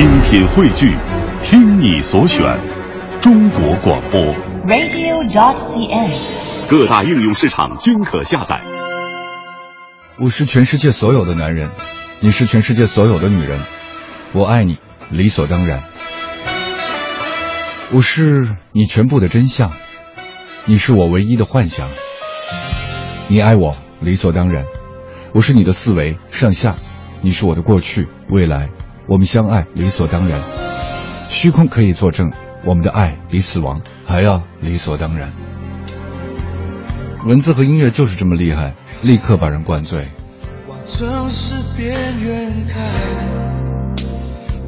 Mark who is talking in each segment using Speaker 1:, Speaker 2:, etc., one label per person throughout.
Speaker 1: 精品汇聚，听你所选，中国广播。
Speaker 2: radio.dot.cn，。
Speaker 1: 各大应用市场均可下载。
Speaker 3: 我是全世界所有的男人，你是全世界所有的女人，我爱你，理所当然。我是你全部的真相，你是我唯一的幻想。你爱我，理所当然。我是你的四维上下，你是我的过去未来。我们相爱，理所当然。虚空可以作证，我们的爱比死亡还要理所当然。文字和音乐就是这么厉害，立刻把人灌醉。
Speaker 4: 往城市边缘开，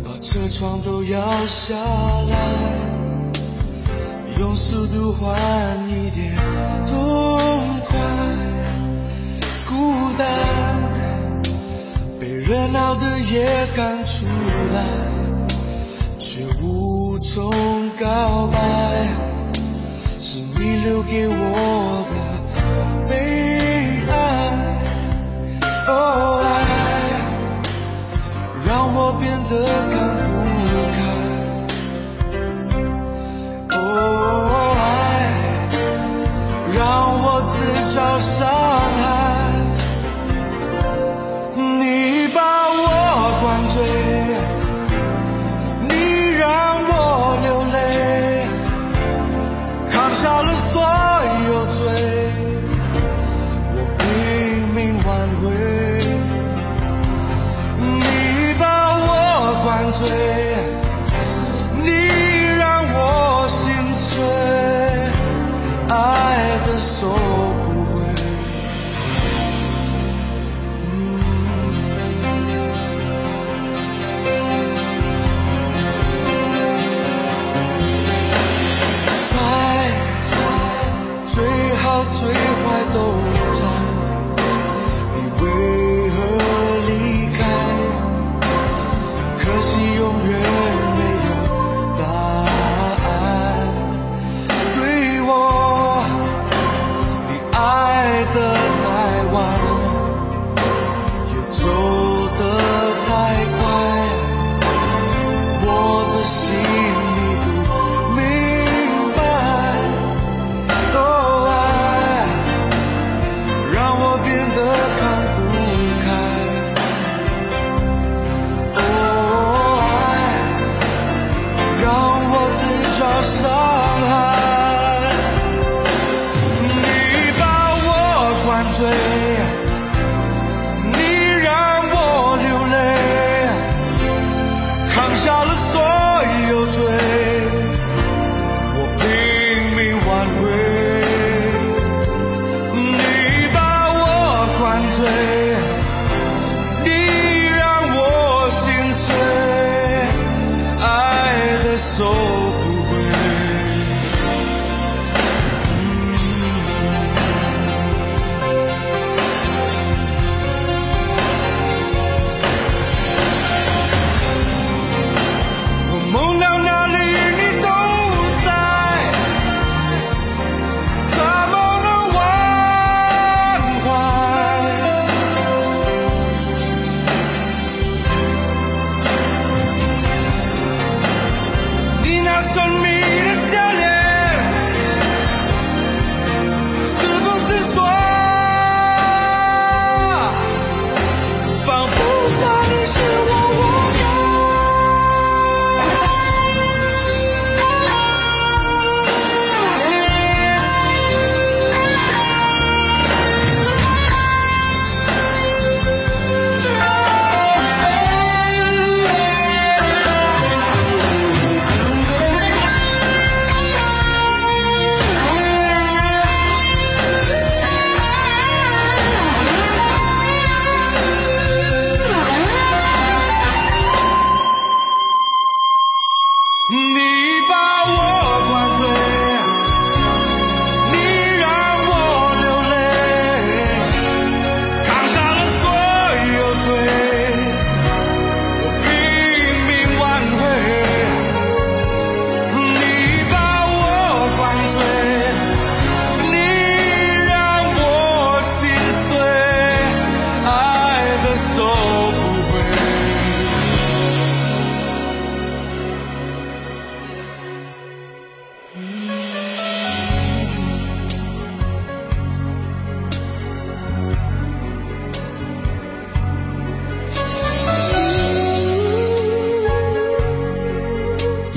Speaker 4: 把车窗都摇下来，用速度换一点痛快。孤单热闹的夜赶出来，却无从告白，是你留给我的。悲哀，哦爱，让我变得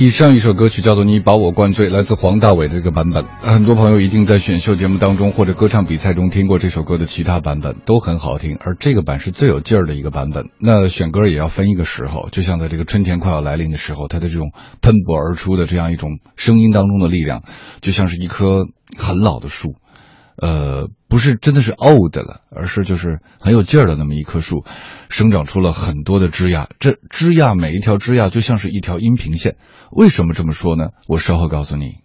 Speaker 3: 以上一首歌曲叫做《你把我灌醉》，来自黄大炜的这个版本。很多朋友一定在选秀节目当中或者歌唱比赛中听过这首歌的其他版本，都很好听，而这个版是最有劲儿的一个版本。那选歌也要分一个时候，就像在这个春天快要来临的时候，它的这种喷薄而出的这样一种声音当中的力量，就像是一棵很老的树。呃，不是真的是 old 了，而是就是很有劲儿的那么一棵树，生长出了很多的枝桠。这枝桠每一条枝桠就像是一条音频线。为什么这么说呢？我稍后告诉你。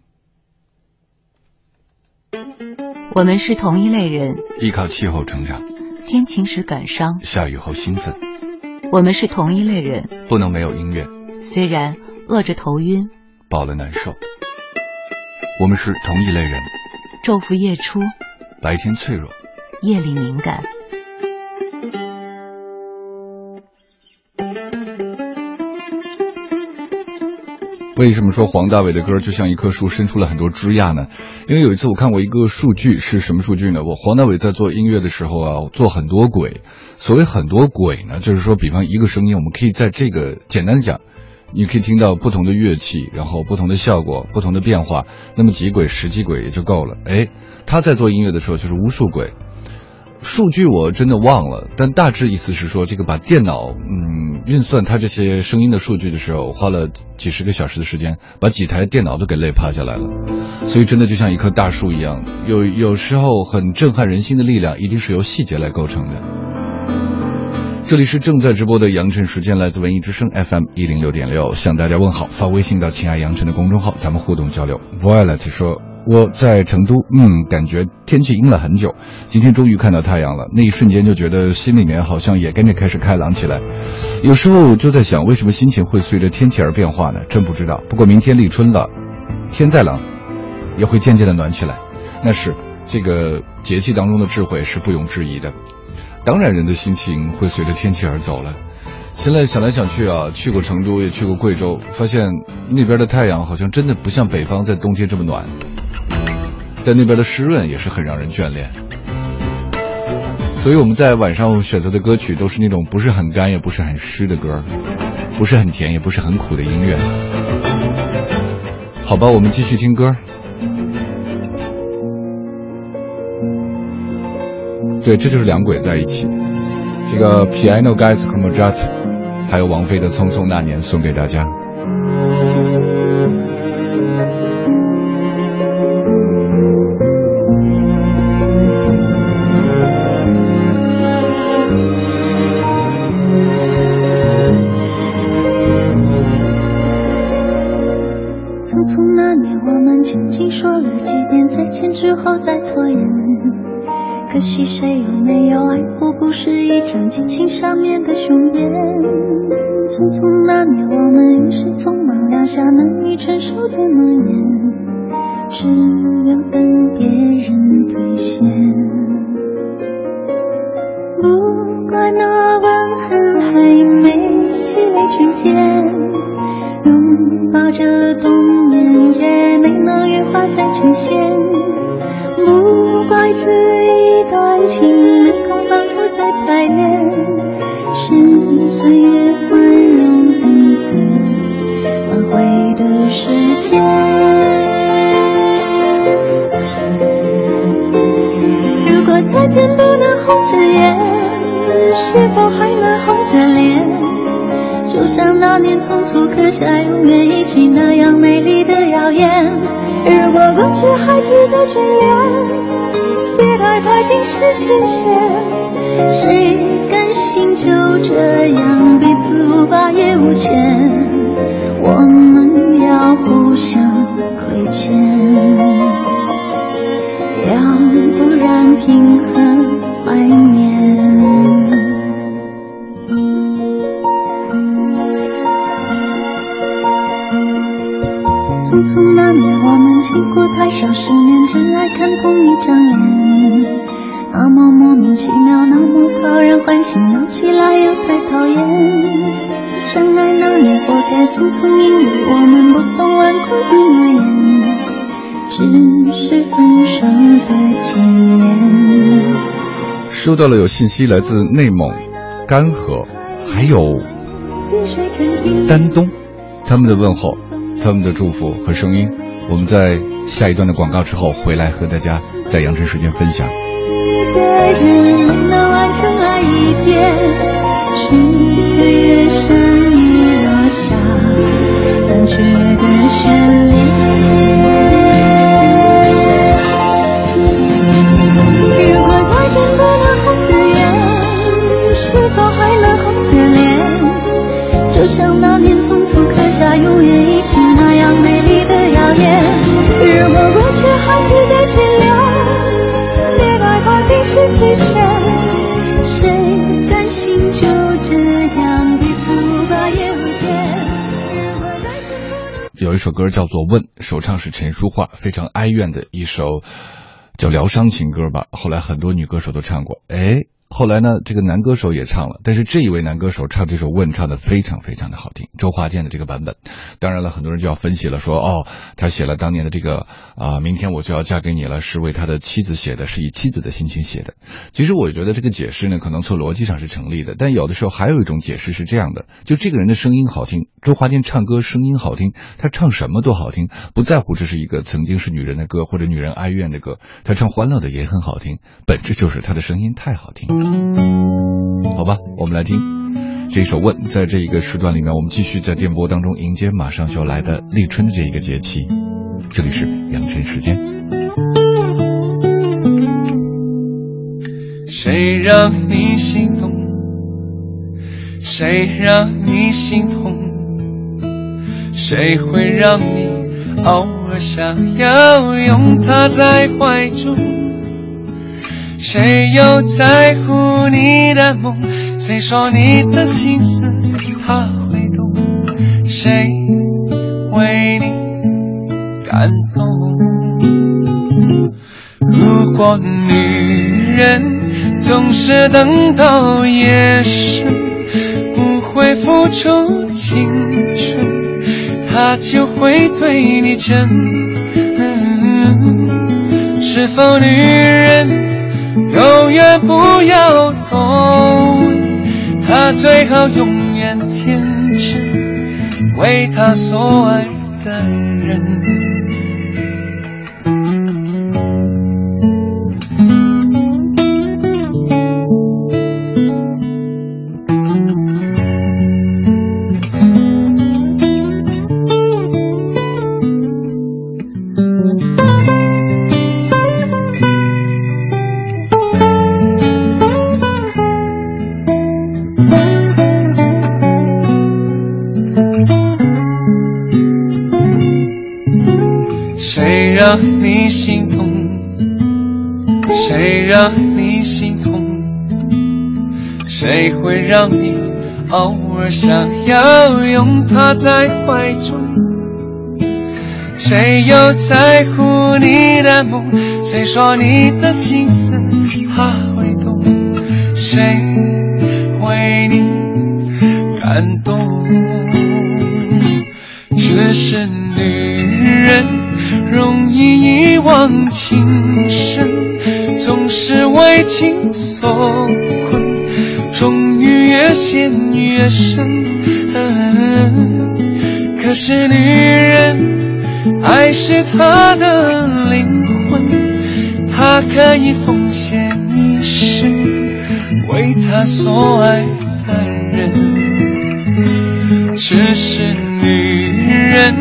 Speaker 2: 我们是同一类人，
Speaker 3: 依靠气候成长，
Speaker 2: 天晴时感伤，
Speaker 3: 下雨后兴奋。
Speaker 2: 我们是同一类人，
Speaker 3: 不能没有音乐，
Speaker 2: 虽然饿着头晕，
Speaker 3: 饱了难受。我们是同一类人。
Speaker 2: 昼伏夜出，
Speaker 3: 白天脆弱，
Speaker 2: 夜里敏感。
Speaker 3: 为什么说黄大炜的歌就像一棵树伸出了很多枝桠呢？因为有一次我看过一个数据，是什么数据呢？我黄大炜在做音乐的时候啊，做很多轨。所谓很多轨呢，就是说，比方一个声音，我们可以在这个简单的讲。你可以听到不同的乐器，然后不同的效果，不同的变化。那么几轨、十几轨也就够了。哎，他在做音乐的时候就是无数轨，数据我真的忘了，但大致意思是说，这个把电脑嗯运算他这些声音的数据的时候，花了几十个小时的时间，把几台电脑都给累趴下来了。所以真的就像一棵大树一样，有有时候很震撼人心的力量，一定是由细节来构成的。这里是正在直播的杨晨时间，来自文艺之声 FM 一零六点六，向大家问好，发微信到“亲爱杨晨”的公众号，咱们互动交流。Violet 说我在成都，嗯，感觉天气阴了很久，今天终于看到太阳了，那一瞬间就觉得心里面好像也跟着开始开朗起来。有时候就在想，为什么心情会随着天气而变化呢？真不知道。不过明天立春了，天再冷，也会渐渐的暖起来。那是这个节气当中的智慧，是不容置疑的。当然，人的心情会随着天气而走了。现在想来想去啊，去过成都，也去过贵州，发现那边的太阳好像真的不像北方在冬天这么暖。但那边的湿润也是很让人眷恋。所以我们在晚上选择的歌曲都是那种不是很干也不是很湿的歌，不是很甜也不是很苦的音乐。好吧，我们继续听歌。对，这就是两轨在一起。这个 Piano Guys c o m e j a t 还有王菲的《匆匆那年》送给大家。
Speaker 5: 匆匆那年，我们究竟说了几遍再见之后再不是一张激情上面的雄辩。匆匆那年，我们于是匆忙撂下难以承受的诺言，只有等别人兑现。不怪那吻痕还没积累成茧，拥抱着冬眠也没能羽化再成仙。不怪这一段情岁月宽容恩赐挽回的时间。如果再见不能红着眼，是否还能红着脸？就像那年匆促刻下永远一起那样美丽的谣言。如果过去还值得眷恋，别太快冰释前嫌。谁这样彼此无挂也无牵？我们要互相亏欠，要不然凭何怀念？匆匆那年，我们经过太少世面，只爱看同一张脸。那么莫名其妙，那么讨人欢喜，闹起来又太讨厌。相爱那年，活该匆匆，因为我们不懂顽固的诺言，只是分手的前言。
Speaker 3: 收到了有信息，来自内蒙干河，还有丹东，他们的问候。他们的祝福和声音。我们在下一段的广告之后回来和大家在羊城时间分享。
Speaker 5: 的人能完
Speaker 3: 歌叫做《问》，首唱是陈淑桦，非常哀怨的一首叫疗伤情歌吧。后来很多女歌手都唱过，哎，后来呢，这个男歌手也唱了，但是这一位男歌手唱这首《问》唱的非常非常的好听，周华健的这个版本。当然了，很多人就要分析了，说哦，他写了当年的这个啊、明天我就要嫁给你了，是为他的妻子写的，是以妻子的心情写的。其实我觉得这个解释呢，可能从逻辑上是成立的，但有的时候还有一种解释是这样的：就这个人的声音好听，周华健唱歌声音好听，他唱什么都好听，不在乎这是一个曾经是女人的歌或者女人哀怨的歌，他唱欢乐的也很好听，本质就是他的声音太好听。好吧，我们来听这首《问》。在这一个时段里面，我们继续在电波当中迎接马上就要来的立春的这一个节气。这里是阳晨时间。
Speaker 6: 谁让你心动？谁让你心痛？谁会让你偶尔想要拥他在怀中？谁又在乎你的梦？谁说你的心思他会懂？谁为你感动？如果女人总是等到夜深，不会付出青春，她就会对你真。是否女人永远不要多问，她最好永远天真，为他所爱的人。拥他在怀中？谁又在乎你的梦？谁说你的心思他会懂？谁为你感动？只是女人容易一往情深，总是为情所困，终于越陷越深。可是女人，爱是她的灵魂，她可以奉献一生，为她所爱的人。只是女人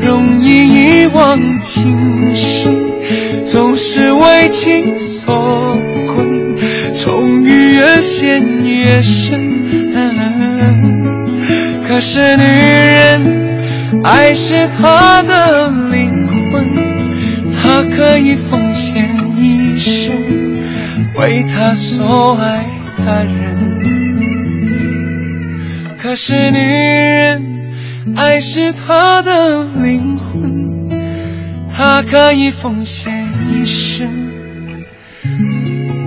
Speaker 6: 容易一往情深，总是为情所困，终于越陷越深。是女人，爱是她的灵魂，她可以奉献一生，为她所爱的人。可是女人，爱是她的灵魂，她可以奉献一生，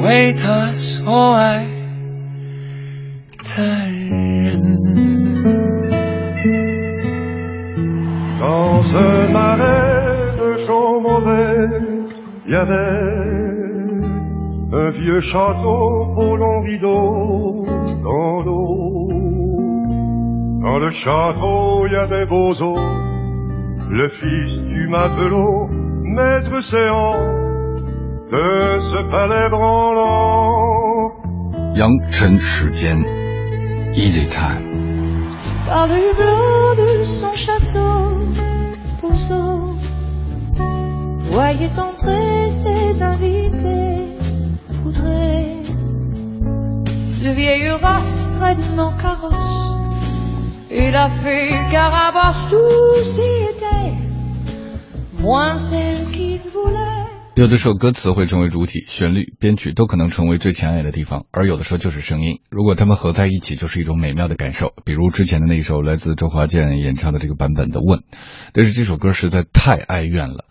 Speaker 6: 为她所爱的人。
Speaker 7: il y avait un vieux château au long rideau dans l'eau. Dans le château, il y a des beaux os le fils du matelot, maître séant de ce palais branlant.
Speaker 3: 杨晨时间，Easy Time。
Speaker 5: Par le hublot de son château, Rousseau voyait entrer ses invités poudrés. Le vieil Horace traîne en carrosse, et la fée Carabosse, tous y étaient, moins celle qu'il voulait.
Speaker 3: 有的时候歌词会成为主体，旋律、编曲都可能成为最抢眼的地方，而有的时候就是声音。如果他们合在一起，就是一种美妙的感受。比如之前的那一首来自周华健演唱的这个版本的《问》，但是这首歌实在太哀怨了，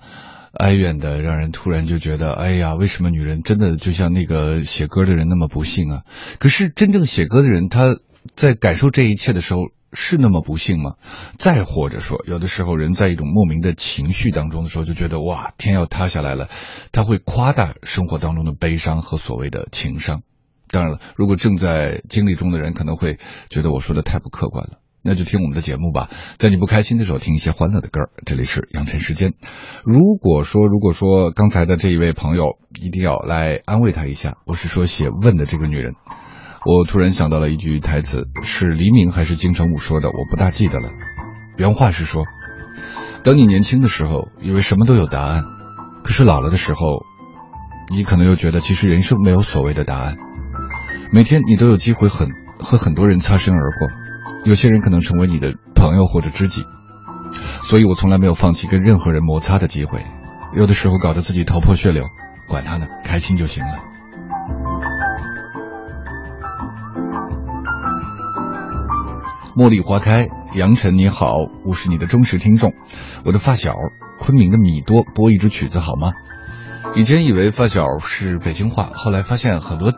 Speaker 3: 哀怨的让人突然就觉得，哎呀，为什么女人真的就像那个写歌的人那么不幸啊？可是真正写歌的人，他在感受这一切的时候。是那么不幸吗？再或者说，有的时候人在一种莫名的情绪当中的时候，就觉得哇，天要塌下来了，他会夸大生活当中的悲伤和所谓的情伤。当然了，如果正在经历中的人可能会觉得我说的太不客观了，那就听我们的节目吧。在你不开心的时候，听一些欢乐的歌。这里是养晨时间。如果说，如果说刚才的这一位朋友一定要来安慰他一下，我是说写问的这个女人。我突然想到了一句台词，是黎明还是金城武说的？我不大记得了。原话是说：当你年轻的时候，以为什么都有答案，可是老了的时候，你可能又觉得其实人生没有所谓的答案。每天你都有机会很和很多人擦身而过，有些人可能成为你的朋友或者知己，所以我从来没有放弃跟任何人摩擦的机会。有的时候搞得自己头破血流，管他呢，开心就行了。茉莉花开，杨晨你好，我是你的忠实听众。我的发小，昆明的米多播一支曲子好吗？以前以为发小是北京话，后来发现很多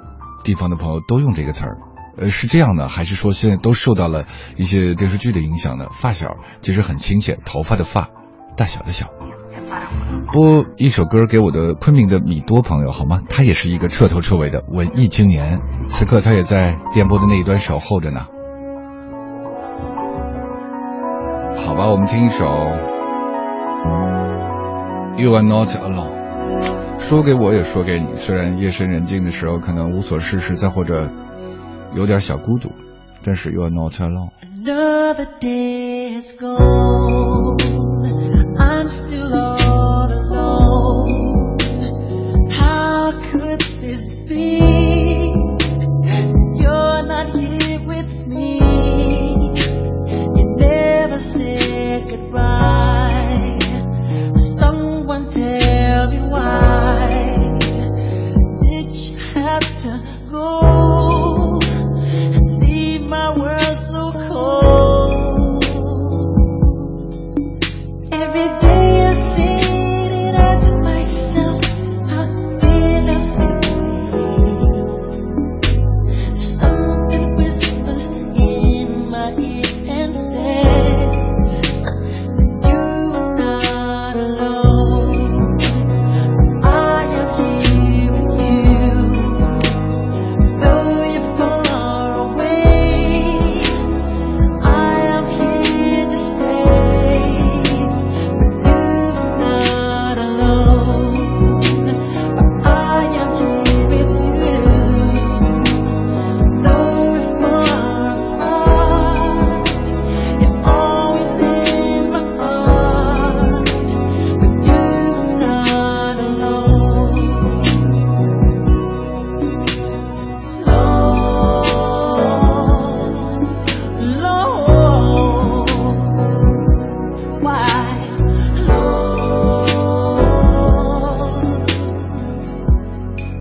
Speaker 3: 地方的朋友都用这个词儿。呃，是这样呢，还是说现在都受到了一些电视剧的影响呢？发小其实很亲切，头发的发，大小的小。播一首歌给我的昆明的米多朋友好吗？他也是一个彻头彻尾的文艺青年，此刻他也在电波的那一端守候着呢。好吧，我们听一首《You Are Not Alone》，说给我也说给你。虽然夜深人静的时候可能无所事事，再或者有点小孤独，但是 You Are Not Alone。